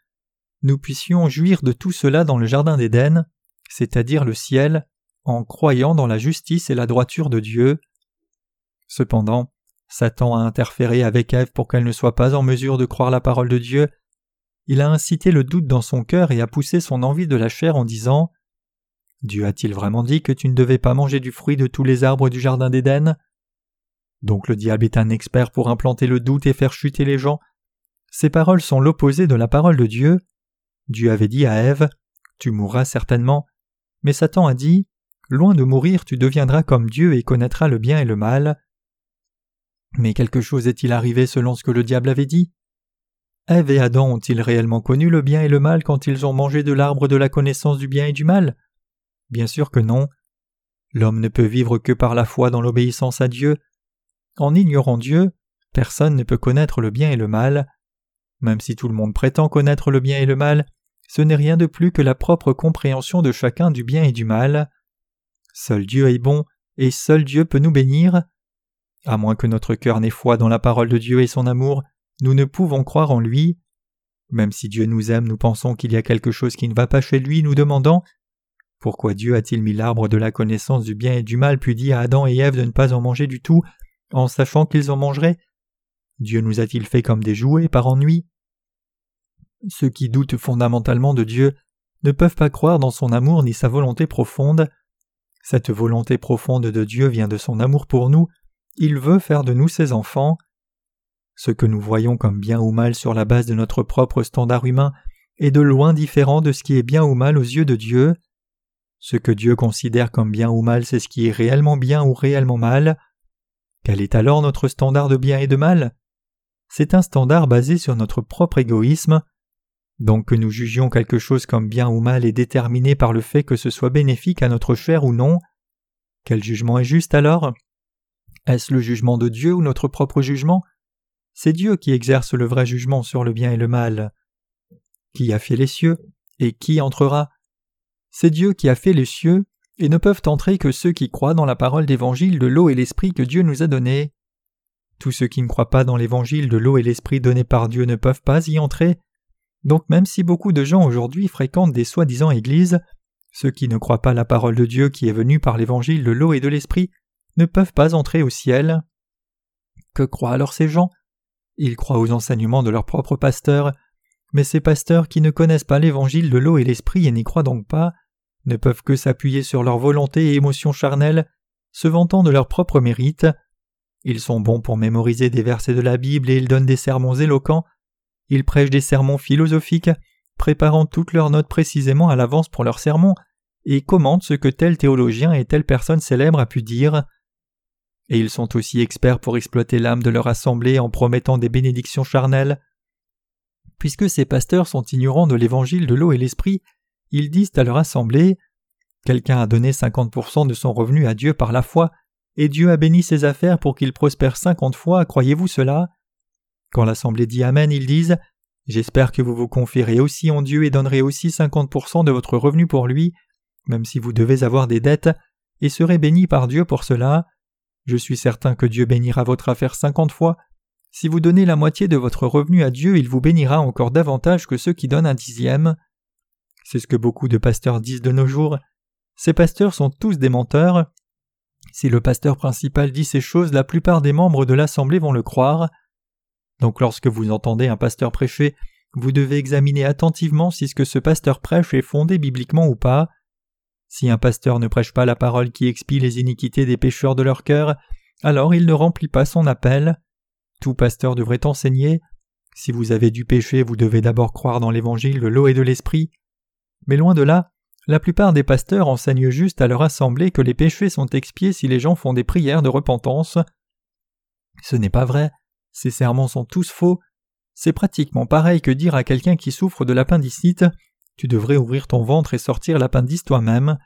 nous puissions jouir de tout cela dans le Jardin d'Éden, c'est-à-dire le ciel, en croyant dans la justice et la droiture de Dieu. Cependant, Satan a interféré avec Ève pour qu'elle ne soit pas en mesure de croire la parole de Dieu. Il a incité le doute dans son cœur et a poussé son envie de la chair en disant Dieu a-t-il vraiment dit que tu ne devais pas manger du fruit de tous les arbres du jardin d'Éden? Donc le diable est un expert pour implanter le doute et faire chuter les gens. Ces paroles sont l'opposé de la parole de Dieu. Dieu avait dit à Ève Tu mourras certainement. Mais Satan a dit Loin de mourir, tu deviendras comme Dieu et connaîtras le bien et le mal. Mais quelque chose est-il arrivé selon ce que le diable avait dit? Ève et Adam ont-ils réellement connu le bien et le mal quand ils ont mangé de l'arbre de la connaissance du bien et du mal? Bien sûr que non. L'homme ne peut vivre que par la foi dans l'obéissance à Dieu. En ignorant Dieu, personne ne peut connaître le bien et le mal. Même si tout le monde prétend connaître le bien et le mal, ce n'est rien de plus que la propre compréhension de chacun du bien et du mal. Seul Dieu est bon, et seul Dieu peut nous bénir. À moins que notre cœur n'ait foi dans la parole de Dieu et son amour, nous ne pouvons croire en lui. Même si Dieu nous aime, nous pensons qu'il y a quelque chose qui ne va pas chez lui, nous demandant Pourquoi Dieu a-t-il mis l'arbre de la connaissance du bien et du mal, puis dit à Adam et Ève de ne pas en manger du tout, en sachant qu'ils en mangeraient Dieu nous a-t-il fait comme des jouets par ennui? Ceux qui doutent fondamentalement de Dieu ne peuvent pas croire dans son amour ni sa volonté profonde. Cette volonté profonde de Dieu vient de son amour pour nous, il veut faire de nous ses enfants. Ce que nous voyons comme bien ou mal sur la base de notre propre standard humain est de loin différent de ce qui est bien ou mal aux yeux de Dieu. Ce que Dieu considère comme bien ou mal, c'est ce qui est réellement bien ou réellement mal. Quel est alors notre standard de bien et de mal? C'est un standard basé sur notre propre égoïsme. Donc que nous jugions quelque chose comme bien ou mal est déterminé par le fait que ce soit bénéfique à notre chair ou non. Quel jugement est juste alors? Est-ce le jugement de Dieu ou notre propre jugement? C'est Dieu qui exerce le vrai jugement sur le bien et le mal. Qui a fait les cieux et qui entrera? C'est Dieu qui a fait les cieux et ne peuvent entrer que ceux qui croient dans la parole d'évangile de l'eau et l'esprit que Dieu nous a donné. Tous ceux qui ne croient pas dans l'évangile de l'eau et l'esprit donné par Dieu ne peuvent pas y entrer. Donc même si beaucoup de gens aujourd'hui fréquentent des soi-disant églises, ceux qui ne croient pas la parole de Dieu qui est venue par l'évangile de l'eau et de l'esprit ne peuvent pas entrer au ciel. Que croient alors ces gens? Ils croient aux enseignements de leurs propres pasteurs, mais ces pasteurs qui ne connaissent pas l'évangile de l'eau et l'esprit et n'y croient donc pas, ne peuvent que s'appuyer sur leur volonté et émotions charnelles, se vantant de leur propre mérite. Ils sont bons pour mémoriser des versets de la Bible et ils donnent des sermons éloquents, ils prêchent des sermons philosophiques, préparant toutes leurs notes précisément à l'avance pour leurs sermons, et commentent ce que tel théologien et telle personne célèbre a pu dire. Et ils sont aussi experts pour exploiter l'âme de leur assemblée en promettant des bénédictions charnelles. Puisque ces pasteurs sont ignorants de l'évangile de l'eau et l'esprit, ils disent à leur assemblée Quelqu'un a donné 50% de son revenu à Dieu par la foi, et Dieu a béni ses affaires pour qu'il prospère cinquante fois, croyez-vous cela? Quand l'Assemblée dit Amen, ils disent J'espère que vous vous confierez aussi en Dieu et donnerez aussi 50% de votre revenu pour lui, même si vous devez avoir des dettes, et serez bénis par Dieu pour cela. Je suis certain que Dieu bénira votre affaire cinquante fois. Si vous donnez la moitié de votre revenu à Dieu, il vous bénira encore davantage que ceux qui donnent un dixième. C'est ce que beaucoup de pasteurs disent de nos jours. Ces pasteurs sont tous des menteurs. Si le pasteur principal dit ces choses, la plupart des membres de l'Assemblée vont le croire. Donc lorsque vous entendez un pasteur prêcher, vous devez examiner attentivement si ce que ce pasteur prêche est fondé bibliquement ou pas. Si un pasteur ne prêche pas la parole qui expie les iniquités des pécheurs de leur cœur, alors il ne remplit pas son appel. Tout pasteur devrait enseigner. Si vous avez du péché, vous devez d'abord croire dans l'évangile de l'eau et de l'esprit. Mais loin de là, la plupart des pasteurs enseignent juste à leur assemblée que les péchés sont expiés si les gens font des prières de repentance. Ce n'est pas vrai, ces sermons sont tous faux. C'est pratiquement pareil que dire à quelqu'un qui souffre de l'appendicite Tu devrais ouvrir ton ventre et sortir l'appendice toi-même.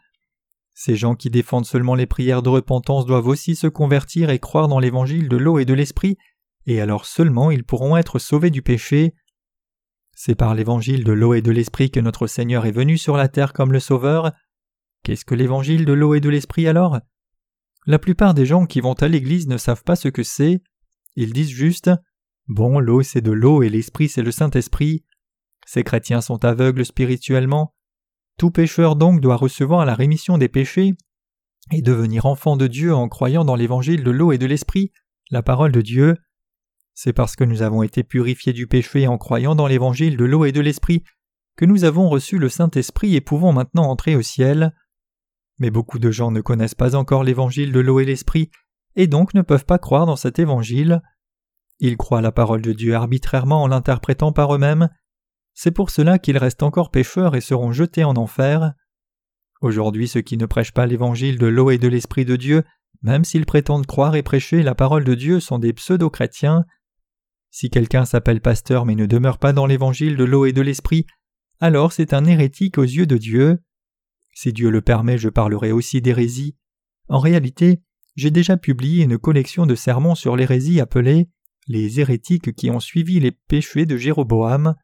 Ces gens qui défendent seulement les prières de repentance doivent aussi se convertir et croire dans l'évangile de l'eau et de l'esprit, et alors seulement ils pourront être sauvés du péché. C'est par l'évangile de l'eau et de l'esprit que notre Seigneur est venu sur la terre comme le Sauveur. Qu'est-ce que l'évangile de l'eau et de l'esprit alors? La plupart des gens qui vont à l'église ne savent pas ce que c'est. Ils disent juste Bon, l'eau c'est de l'eau et l'esprit c'est le Saint-Esprit. Ces chrétiens sont aveugles spirituellement. Tout pécheur donc doit recevoir la rémission des péchés et devenir enfant de Dieu en croyant dans l'évangile de l'eau et de l'esprit, la parole de Dieu. C'est parce que nous avons été purifiés du péché en croyant dans l'évangile de l'eau et de l'esprit que nous avons reçu le Saint-Esprit et pouvons maintenant entrer au ciel. Mais beaucoup de gens ne connaissent pas encore l'évangile de l'eau et l'esprit, et donc ne peuvent pas croire dans cet évangile. Ils croient la parole de Dieu arbitrairement en l'interprétant par eux-mêmes. C'est pour cela qu'ils restent encore pécheurs et seront jetés en enfer. Aujourd'hui, ceux qui ne prêchent pas l'évangile de l'eau et de l'esprit de Dieu, même s'ils prétendent croire et prêcher la parole de Dieu, sont des pseudo-chrétiens. Si quelqu'un s'appelle pasteur mais ne demeure pas dans l'évangile de l'eau et de l'esprit, alors c'est un hérétique aux yeux de Dieu. Si Dieu le permet, je parlerai aussi d'hérésie. En réalité, j'ai déjà publié une collection de sermons sur l'hérésie appelée Les hérétiques qui ont suivi les péchés de Jéroboam.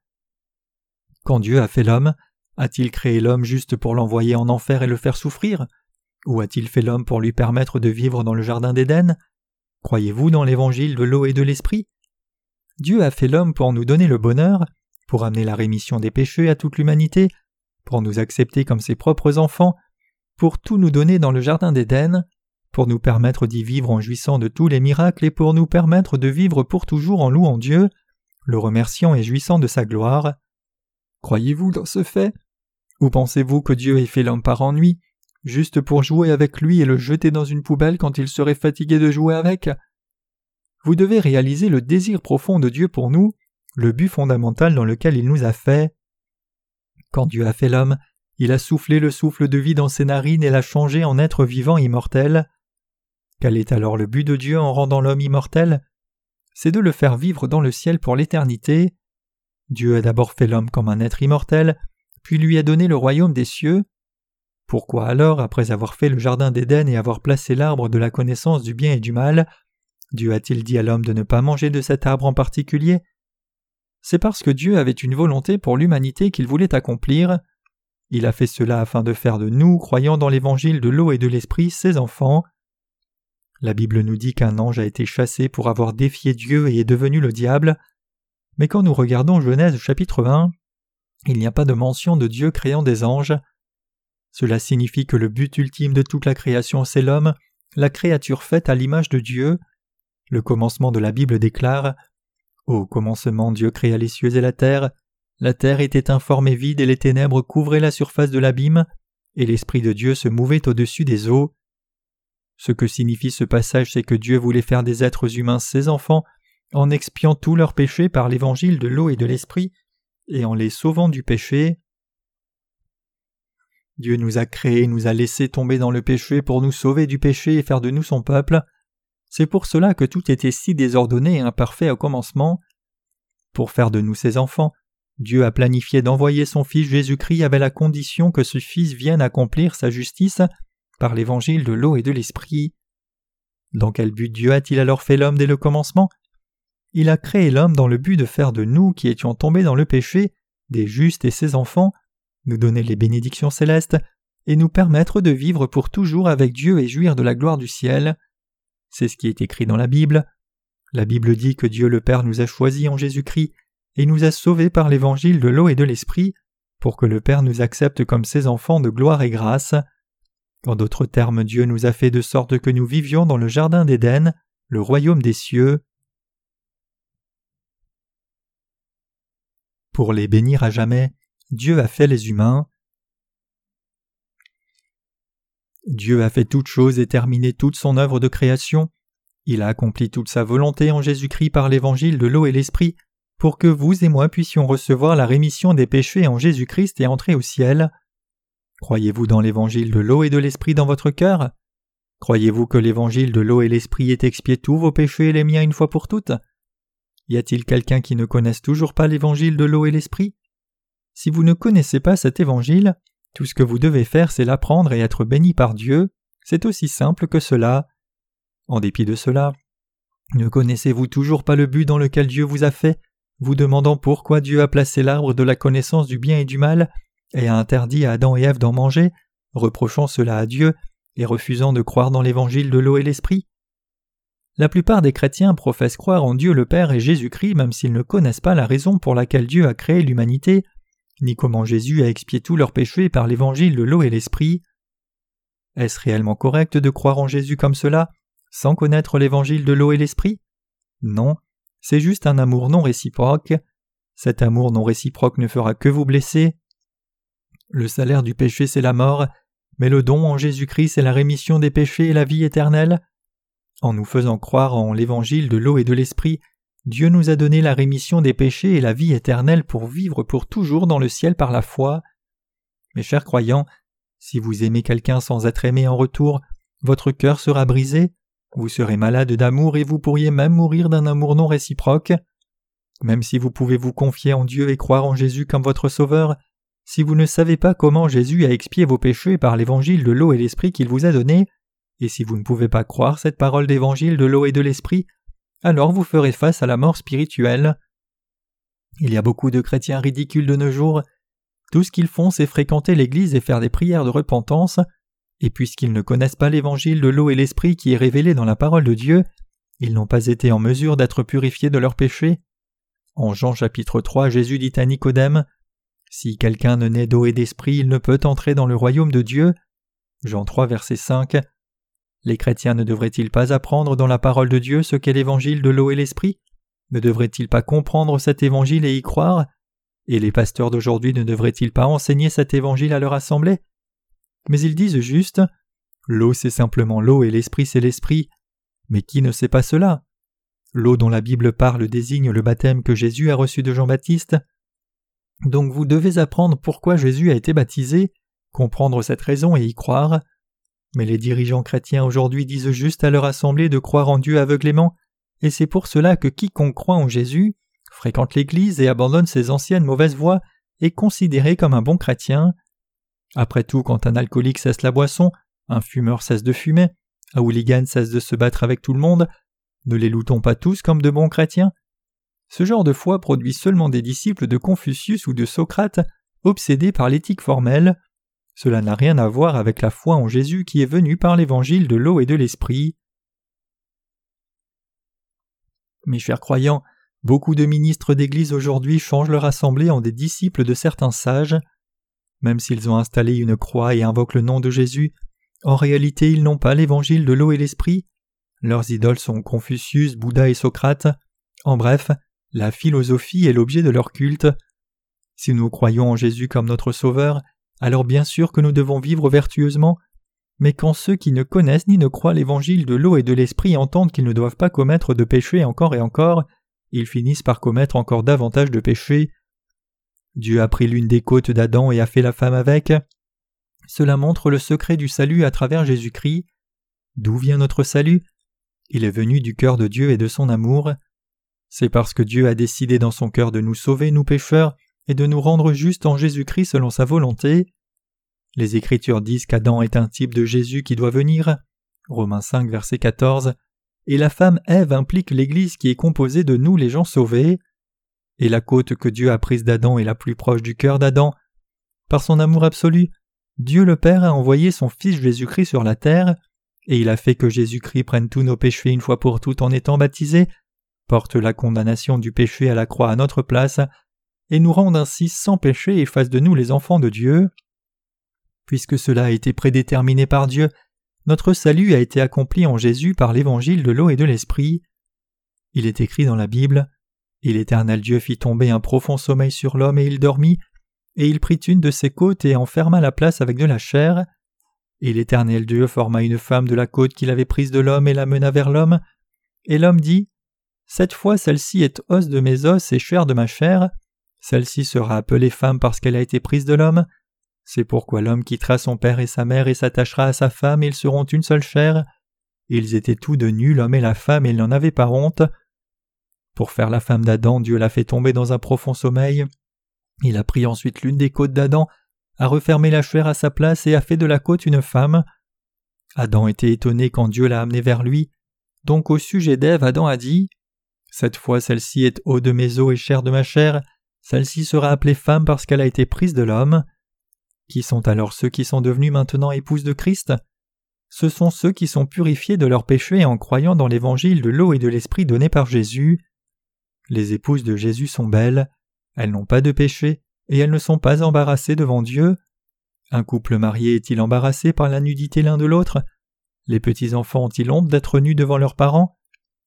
Quand Dieu a fait l'homme, a-t-il créé l'homme juste pour l'envoyer en enfer et le faire souffrir? Ou a-t-il fait l'homme pour lui permettre de vivre dans le jardin d'Éden? Croyez-vous dans l'évangile de l'eau et de l'esprit? Dieu a fait l'homme pour nous donner le bonheur, pour amener la rémission des péchés à toute l'humanité, pour nous accepter comme ses propres enfants, pour tout nous donner dans le Jardin d'Éden, pour nous permettre d'y vivre en jouissant de tous les miracles et pour nous permettre de vivre pour toujours en louant Dieu, le remerciant et jouissant de sa gloire. Croyez-vous dans ce fait? Ou pensez-vous que Dieu ait fait l'homme par ennui, juste pour jouer avec lui et le jeter dans une poubelle quand il serait fatigué de jouer avec? Vous devez réaliser le désir profond de Dieu pour nous, le but fondamental dans lequel il nous a fait. Quand Dieu a fait l'homme, il a soufflé le souffle de vie dans ses narines et l'a changé en être vivant immortel. Quel est alors le but de Dieu en rendant l'homme immortel? C'est de le faire vivre dans le ciel pour l'éternité. Dieu a d'abord fait l'homme comme un être immortel, puis lui a donné le royaume des cieux. Pourquoi alors, après avoir fait le jardin d'Éden et avoir placé l'arbre de la connaissance du bien et du mal, Dieu a-t-il dit à l'homme de ne pas manger de cet arbre en particulier? C'est parce que Dieu avait une volonté pour l'humanité qu'il voulait accomplir. Il a fait cela afin de faire de nous, croyant dans l'évangile de l'eau et de l'esprit, ses enfants. La Bible nous dit qu'un ange a été chassé pour avoir défié Dieu et est devenu le diable. Mais quand nous regardons Genèse chapitre 1, il n'y a pas de mention de Dieu créant des anges. Cela signifie que le but ultime de toute la création c'est l'homme, la créature faite à l'image de Dieu. Le commencement de la Bible déclare Au commencement Dieu créa les cieux et la terre. La terre était informe et vide et les ténèbres couvraient la surface de l'abîme, et l'Esprit de Dieu se mouvait au-dessus des eaux. Ce que signifie ce passage, c'est que Dieu voulait faire des êtres humains ses enfants en expiant tous leurs péchés par l'évangile de l'eau et de l'Esprit, et en les sauvant du péché. Dieu nous a créés, nous a laissés tomber dans le péché pour nous sauver du péché et faire de nous son peuple. C'est pour cela que tout était si désordonné et imparfait au commencement. Pour faire de nous ses enfants, Dieu a planifié d'envoyer son Fils Jésus-Christ avec la condition que ce Fils vienne accomplir sa justice par l'évangile de l'eau et de l'esprit. Dans quel but Dieu a-t-il alors fait l'homme dès le commencement? Il a créé l'homme dans le but de faire de nous qui étions tombés dans le péché, des justes et ses enfants, nous donner les bénédictions célestes, et nous permettre de vivre pour toujours avec Dieu et jouir de la gloire du ciel. C'est ce qui est écrit dans la Bible. La Bible dit que Dieu le Père nous a choisis en Jésus-Christ et nous a sauvés par l'évangile de l'eau et de l'esprit, pour que le Père nous accepte comme ses enfants de gloire et grâce. En d'autres termes, Dieu nous a fait de sorte que nous vivions dans le jardin d'Éden, le royaume des cieux. Pour les bénir à jamais, Dieu a fait les humains. Dieu a fait toutes choses et terminé toute son œuvre de création. Il a accompli toute sa volonté en Jésus-Christ par l'évangile de l'eau et l'esprit pour que vous et moi puissions recevoir la rémission des péchés en Jésus-Christ et entrer au ciel. Croyez-vous dans l'évangile de l'eau et de l'esprit dans votre cœur? Croyez-vous que l'évangile de l'eau et l'esprit ait expié tous vos péchés et les miens une fois pour toutes? Y a-t-il quelqu'un qui ne connaisse toujours pas l'évangile de l'eau et l'esprit? Si vous ne connaissez pas cet évangile, tout ce que vous devez faire c'est l'apprendre et être béni par Dieu, c'est aussi simple que cela. En dépit de cela, ne connaissez-vous toujours pas le but dans lequel Dieu vous a fait, vous demandant pourquoi Dieu a placé l'arbre de la connaissance du bien et du mal, et a interdit à Adam et Ève d'en manger, reprochant cela à Dieu et refusant de croire dans l'évangile de l'eau et l'esprit La plupart des chrétiens professent croire en Dieu le Père et Jésus-Christ même s'ils ne connaissent pas la raison pour laquelle Dieu a créé l'humanité, ni comment Jésus a expié tous leurs péchés par l'évangile de l'eau et l'esprit. Est-ce réellement correct de croire en Jésus comme cela, sans connaître l'évangile de l'eau et l'esprit? Non, c'est juste un amour non réciproque. Cet amour non réciproque ne fera que vous blesser. Le salaire du péché c'est la mort, mais le don en Jésus-Christ c'est la rémission des péchés et la vie éternelle. En nous faisant croire en l'évangile de l'eau et de l'esprit, Dieu nous a donné la rémission des péchés et la vie éternelle pour vivre pour toujours dans le ciel par la foi. Mes chers croyants, si vous aimez quelqu'un sans être aimé en retour, votre cœur sera brisé, vous serez malade d'amour et vous pourriez même mourir d'un amour non réciproque. Même si vous pouvez vous confier en Dieu et croire en Jésus comme votre Sauveur, si vous ne savez pas comment Jésus a expié vos péchés par l'évangile de l'eau et l'esprit qu'il vous a donné, et si vous ne pouvez pas croire cette parole d'évangile de l'eau et de l'esprit, alors vous ferez face à la mort spirituelle. Il y a beaucoup de chrétiens ridicules de nos jours tout ce qu'ils font, c'est fréquenter l'Église et faire des prières de repentance, et puisqu'ils ne connaissent pas l'évangile de l'eau et l'esprit qui est révélé dans la parole de Dieu, ils n'ont pas été en mesure d'être purifiés de leurs péchés. En Jean chapitre 3, Jésus dit à Nicodème Si quelqu'un ne naît d'eau et d'esprit, il ne peut entrer dans le royaume de Dieu. Jean 3, verset 5. Les chrétiens ne devraient-ils pas apprendre dans la parole de Dieu ce qu'est l'évangile de l'eau et l'esprit? Ne devraient-ils pas comprendre cet évangile et y croire? Et les pasteurs d'aujourd'hui ne devraient-ils pas enseigner cet évangile à leur assemblée? Mais ils disent juste L'eau c'est simplement l'eau et l'esprit c'est l'esprit. Mais qui ne sait pas cela? L'eau dont la Bible parle désigne le baptême que Jésus a reçu de Jean-Baptiste. Donc vous devez apprendre pourquoi Jésus a été baptisé, comprendre cette raison et y croire. Mais les dirigeants chrétiens aujourd'hui disent juste à leur assemblée de croire en Dieu aveuglément, et c'est pour cela que quiconque croit en Jésus fréquente l'Église et abandonne ses anciennes mauvaises voies est considéré comme un bon chrétien. Après tout, quand un alcoolique cesse la boisson, un fumeur cesse de fumer, un hooligan cesse de se battre avec tout le monde, ne les loutons pas tous comme de bons chrétiens Ce genre de foi produit seulement des disciples de Confucius ou de Socrate, obsédés par l'éthique formelle. Cela n'a rien à voir avec la foi en Jésus qui est venu par l'évangile de l'eau et de l'esprit. Mes chers croyants, Beaucoup de ministres d'Église aujourd'hui changent leur assemblée en des disciples de certains sages. Même s'ils ont installé une croix et invoquent le nom de Jésus, en réalité ils n'ont pas l'évangile de l'eau et l'esprit. Leurs idoles sont Confucius, Bouddha et Socrate. En bref, la philosophie est l'objet de leur culte. Si nous croyons en Jésus comme notre Sauveur, alors bien sûr que nous devons vivre vertueusement, mais quand ceux qui ne connaissent ni ne croient l'évangile de l'eau et de l'esprit entendent qu'ils ne doivent pas commettre de péché encore et encore, ils finissent par commettre encore davantage de péchés. Dieu a pris l'une des côtes d'Adam et a fait la femme avec. Cela montre le secret du salut à travers Jésus-Christ. D'où vient notre salut? Il est venu du cœur de Dieu et de son amour. C'est parce que Dieu a décidé dans son cœur de nous sauver, nous pécheurs, et de nous rendre justes en Jésus-Christ selon sa volonté. Les Écritures disent qu'Adam est un type de Jésus qui doit venir. Romains 5, verset 14 et la femme Ève implique l'Église qui est composée de nous les gens sauvés. Et la côte que Dieu a prise d'Adam est la plus proche du cœur d'Adam. Par son amour absolu, Dieu le Père a envoyé son Fils Jésus-Christ sur la terre, et il a fait que Jésus-Christ prenne tous nos péchés une fois pour toutes en étant baptisé, porte la condamnation du péché à la croix à notre place, et nous rende ainsi sans péché et fasse de nous les enfants de Dieu. Puisque cela a été prédéterminé par Dieu, notre salut a été accompli en Jésus par l'évangile de l'eau et de l'esprit. Il est écrit dans la Bible Et l'Éternel Dieu fit tomber un profond sommeil sur l'homme et il dormit, et il prit une de ses côtes et enferma la place avec de la chair. Et l'Éternel Dieu forma une femme de la côte qu'il avait prise de l'homme et la mena vers l'homme. Et l'homme dit Cette fois celle-ci est os de mes os et chair de ma chair. Celle-ci sera appelée femme parce qu'elle a été prise de l'homme. C'est pourquoi l'homme quittera son père et sa mère et s'attachera à sa femme, et ils seront une seule chair. Ils étaient tous de nus, l'homme et la femme, et ils n'en avaient pas honte. Pour faire la femme d'Adam, Dieu l'a fait tomber dans un profond sommeil. Il a pris ensuite l'une des côtes d'Adam, a refermé la chair à sa place et a fait de la côte une femme. Adam était étonné quand Dieu l'a amené vers lui. Donc au sujet d'Ève, Adam a dit Cette fois celle-ci est eau de mes os et chair de ma chair, celle-ci sera appelée femme parce qu'elle a été prise de l'homme. Qui sont alors ceux qui sont devenus maintenant épouses de Christ? Ce sont ceux qui sont purifiés de leurs péchés en croyant dans l'évangile de l'eau et de l'esprit donné par Jésus. Les épouses de Jésus sont belles, elles n'ont pas de péché, et elles ne sont pas embarrassées devant Dieu. Un couple marié est-il embarrassé par la nudité l'un de l'autre? Les petits-enfants ont-ils honte d'être nus devant leurs parents?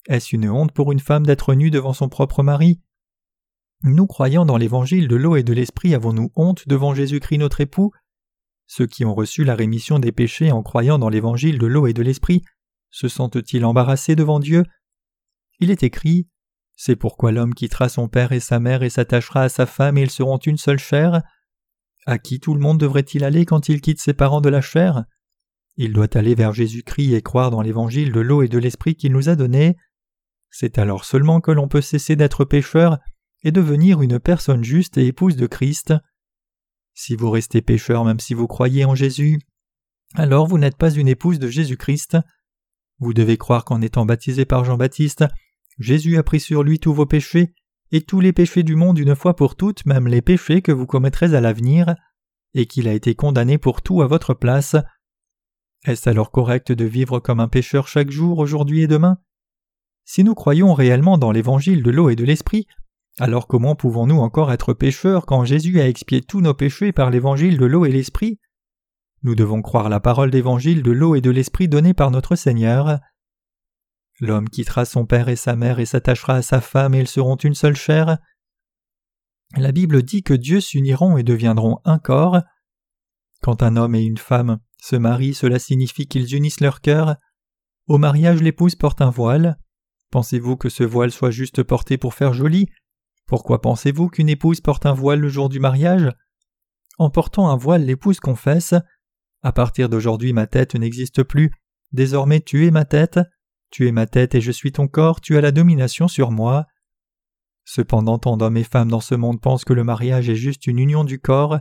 Est-ce une honte pour une femme d'être nue devant son propre mari? Nous croyant dans l'évangile de l'eau et de l'esprit avons-nous honte devant Jésus-Christ notre époux? Ceux qui ont reçu la rémission des péchés en croyant dans l'évangile de l'eau et de l'esprit se sentent-ils embarrassés devant Dieu? Il est écrit c'est pourquoi l'homme quittera son père et sa mère et s'attachera à sa femme et ils seront une seule chair. À qui tout le monde devrait-il aller quand il quitte ses parents de la chair? Il doit aller vers Jésus-Christ et croire dans l'évangile de l'eau et de l'esprit qu'il nous a donné. C'est alors seulement que l'on peut cesser d'être pécheur et devenir une personne juste et épouse de Christ. Si vous restez pécheur même si vous croyez en Jésus, alors vous n'êtes pas une épouse de Jésus-Christ. Vous devez croire qu'en étant baptisé par Jean-Baptiste, Jésus a pris sur lui tous vos péchés, et tous les péchés du monde une fois pour toutes, même les péchés que vous commettrez à l'avenir, et qu'il a été condamné pour tout à votre place. Est-ce alors correct de vivre comme un pécheur chaque jour, aujourd'hui et demain? Si nous croyons réellement dans l'évangile de l'eau et de l'esprit, alors comment pouvons-nous encore être pécheurs quand Jésus a expié tous nos péchés par l'évangile de l'eau et l'esprit? Nous devons croire la parole d'évangile de l'eau et de l'esprit donnée par notre Seigneur. L'homme quittera son père et sa mère et s'attachera à sa femme et ils seront une seule chair. La Bible dit que Dieu s'uniront et deviendront un corps. Quand un homme et une femme se marient, cela signifie qu'ils unissent leur cœur. Au mariage, l'épouse porte un voile. Pensez-vous que ce voile soit juste porté pour faire joli? Pourquoi pensez-vous qu'une épouse porte un voile le jour du mariage? En portant un voile, l'épouse confesse À partir d'aujourd'hui, ma tête n'existe plus. Désormais, tu es ma tête. Tu es ma tête et je suis ton corps, tu as la domination sur moi. Cependant, tant d'hommes et femmes dans ce monde pensent que le mariage est juste une union du corps.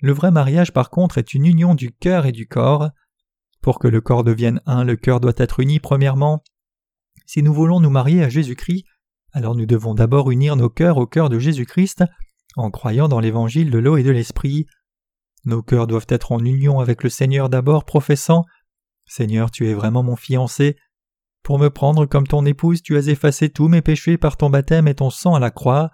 Le vrai mariage, par contre, est une union du cœur et du corps. Pour que le corps devienne un, le cœur doit être uni premièrement. Si nous voulons nous marier à Jésus-Christ, alors nous devons d'abord unir nos cœurs au cœur de Jésus-Christ en croyant dans l'évangile de l'eau et de l'esprit. Nos cœurs doivent être en union avec le Seigneur d'abord, professant Seigneur, tu es vraiment mon fiancé, pour me prendre comme ton épouse, tu as effacé tous mes péchés par ton baptême et ton sang à la croix.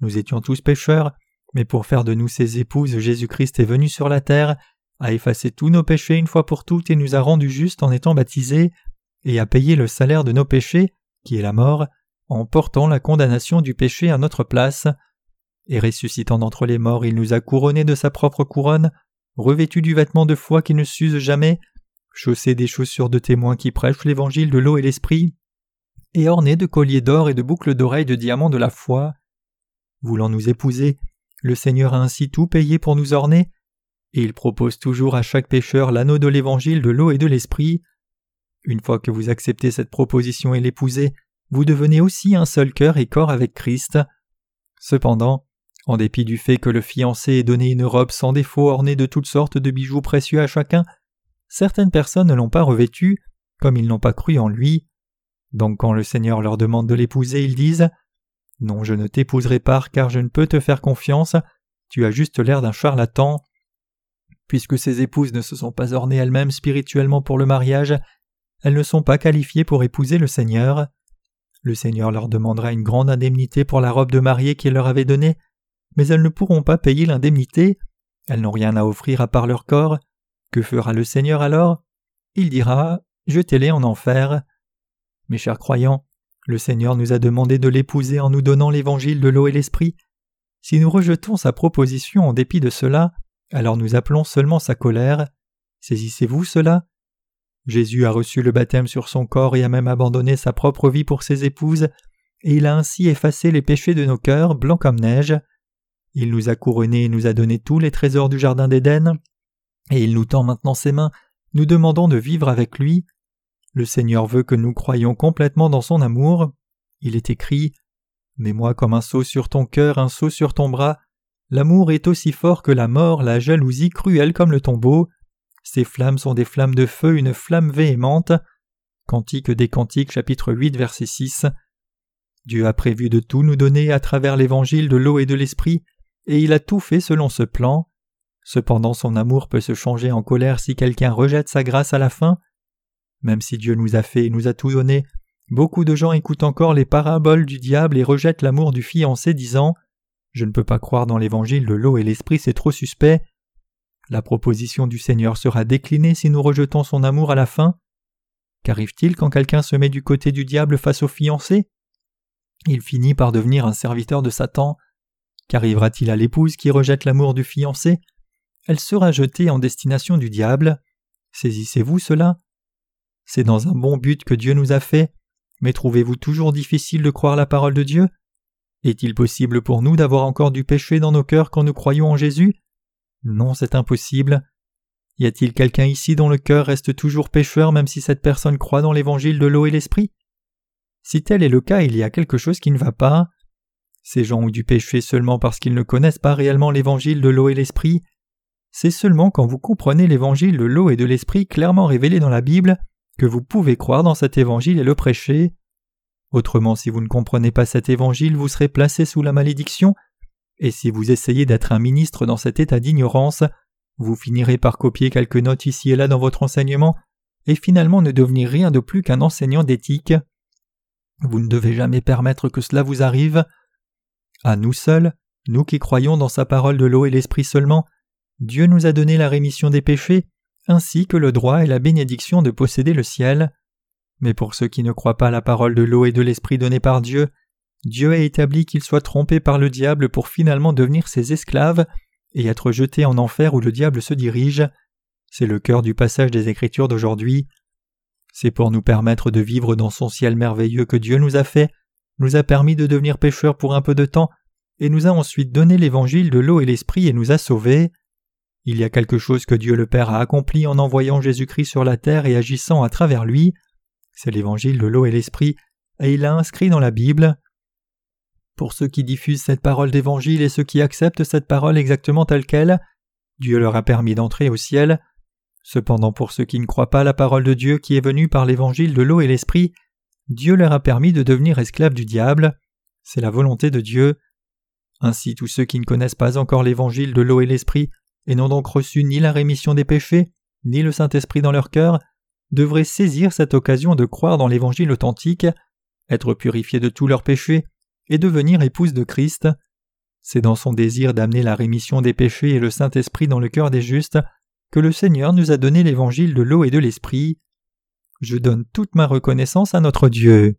Nous étions tous pécheurs, mais pour faire de nous ses épouses, Jésus-Christ est venu sur la terre, a effacé tous nos péchés une fois pour toutes et nous a rendus justes en étant baptisés, et a payé le salaire de nos péchés, qui est la mort, en portant la condamnation du péché à notre place. Et ressuscitant d'entre les morts, il nous a couronnés de sa propre couronne, revêtus du vêtement de foi qui ne s'use jamais, chaussé des chaussures de témoins qui prêchent l'évangile de l'eau et l'esprit, et orné de colliers d'or et de boucles d'oreilles de diamants de la foi. Voulant nous épouser, le Seigneur a ainsi tout payé pour nous orner, et il propose toujours à chaque pécheur l'anneau de l'évangile de l'eau et de l'esprit. Une fois que vous acceptez cette proposition et l'épousez, vous devenez aussi un seul cœur et corps avec Christ. Cependant, en dépit du fait que le fiancé ait donné une robe sans défaut ornée de toutes sortes de bijoux précieux à chacun, certaines personnes ne l'ont pas revêtu, comme ils n'ont pas cru en lui. Donc quand le Seigneur leur demande de l'épouser, ils disent Non, je ne t'épouserai pas car je ne peux te faire confiance, tu as juste l'air d'un charlatan. Puisque ces épouses ne se sont pas ornées elles-mêmes spirituellement pour le mariage, elles ne sont pas qualifiées pour épouser le Seigneur. Le Seigneur leur demandera une grande indemnité pour la robe de mariée qu'il leur avait donnée, mais elles ne pourront pas payer l'indemnité, elles n'ont rien à offrir à part leur corps, que fera le Seigneur alors? Il dira Jetez-les en enfer. Mes chers croyants, le Seigneur nous a demandé de l'épouser en nous donnant l'évangile de l'eau et l'esprit. Si nous rejetons sa proposition en dépit de cela, alors nous appelons seulement sa colère. Saisissez-vous cela? Jésus a reçu le baptême sur son corps et a même abandonné sa propre vie pour ses épouses, et il a ainsi effacé les péchés de nos cœurs, blancs comme neige. Il nous a couronnés et nous a donné tous les trésors du Jardin d'Éden, et il nous tend maintenant ses mains, nous demandons de vivre avec lui. Le Seigneur veut que nous croyions complètement dans son amour. Il est écrit Mets-moi comme un sceau sur ton cœur, un sceau sur ton bras. L'amour est aussi fort que la mort, la jalousie cruelle comme le tombeau. Ces flammes sont des flammes de feu, une flamme véhémente. Cantique des Cantiques, chapitre 8, verset 6. Dieu a prévu de tout nous donner à travers l'évangile de l'eau et de l'esprit, et il a tout fait selon ce plan. Cependant son amour peut se changer en colère si quelqu'un rejette sa grâce à la fin. Même si Dieu nous a fait et nous a tout donné, beaucoup de gens écoutent encore les paraboles du diable et rejettent l'amour du fiancé disant Je ne peux pas croire dans l'évangile de l'eau et l'esprit, c'est trop suspect. La proposition du Seigneur sera déclinée si nous rejetons son amour à la fin. Qu'arrive-t-il quand quelqu'un se met du côté du diable face au fiancé? Il finit par devenir un serviteur de Satan. Qu'arrivera-t-il à l'épouse qui rejette l'amour du fiancé? Elle sera jetée en destination du diable. Saisissez-vous cela? C'est dans un bon but que Dieu nous a fait, mais trouvez-vous toujours difficile de croire la parole de Dieu? Est-il possible pour nous d'avoir encore du péché dans nos cœurs quand nous croyons en Jésus? Non, c'est impossible. Y a-t-il quelqu'un ici dont le cœur reste toujours pécheur même si cette personne croit dans l'évangile de l'eau et l'esprit? Si tel est le cas, il y a quelque chose qui ne va pas. Ces gens ont du péché seulement parce qu'ils ne connaissent pas réellement l'évangile de l'eau et l'esprit. C'est seulement quand vous comprenez l'évangile de l'eau et de l'esprit clairement révélé dans la Bible que vous pouvez croire dans cet évangile et le prêcher. Autrement, si vous ne comprenez pas cet évangile, vous serez placé sous la malédiction et si vous essayez d'être un ministre dans cet état d'ignorance, vous finirez par copier quelques notes ici et là dans votre enseignement, et finalement ne devenir rien de plus qu'un enseignant d'éthique. Vous ne devez jamais permettre que cela vous arrive. À nous seuls, nous qui croyons dans sa parole de l'eau et l'esprit seulement, Dieu nous a donné la rémission des péchés, ainsi que le droit et la bénédiction de posséder le ciel. Mais pour ceux qui ne croient pas la parole de l'eau et de l'esprit donnée par Dieu, Dieu a établi qu'ils soient trompés par le diable pour finalement devenir ses esclaves et être jetés en enfer où le diable se dirige. C'est le cœur du passage des Écritures d'aujourd'hui. C'est pour nous permettre de vivre dans son ciel merveilleux que Dieu nous a fait, nous a permis de devenir pécheurs pour un peu de temps, et nous a ensuite donné l'évangile de l'eau et l'esprit et nous a sauvés. Il y a quelque chose que Dieu le Père a accompli en envoyant Jésus-Christ sur la terre et agissant à travers lui. C'est l'évangile de l'eau et l'esprit, et il l'a inscrit dans la Bible. Pour ceux qui diffusent cette parole d'évangile et ceux qui acceptent cette parole exactement telle qu'elle, Dieu leur a permis d'entrer au ciel. Cependant pour ceux qui ne croient pas la parole de Dieu qui est venue par l'évangile de l'eau et l'esprit, Dieu leur a permis de devenir esclaves du diable. C'est la volonté de Dieu. Ainsi tous ceux qui ne connaissent pas encore l'évangile de l'eau et l'esprit et n'ont donc reçu ni la rémission des péchés, ni le Saint-Esprit dans leur cœur, devraient saisir cette occasion de croire dans l'évangile authentique, être purifiés de tous leurs péchés et devenir épouse de Christ. C'est dans son désir d'amener la rémission des péchés et le Saint-Esprit dans le cœur des justes que le Seigneur nous a donné l'évangile de l'eau et de l'Esprit. Je donne toute ma reconnaissance à notre Dieu.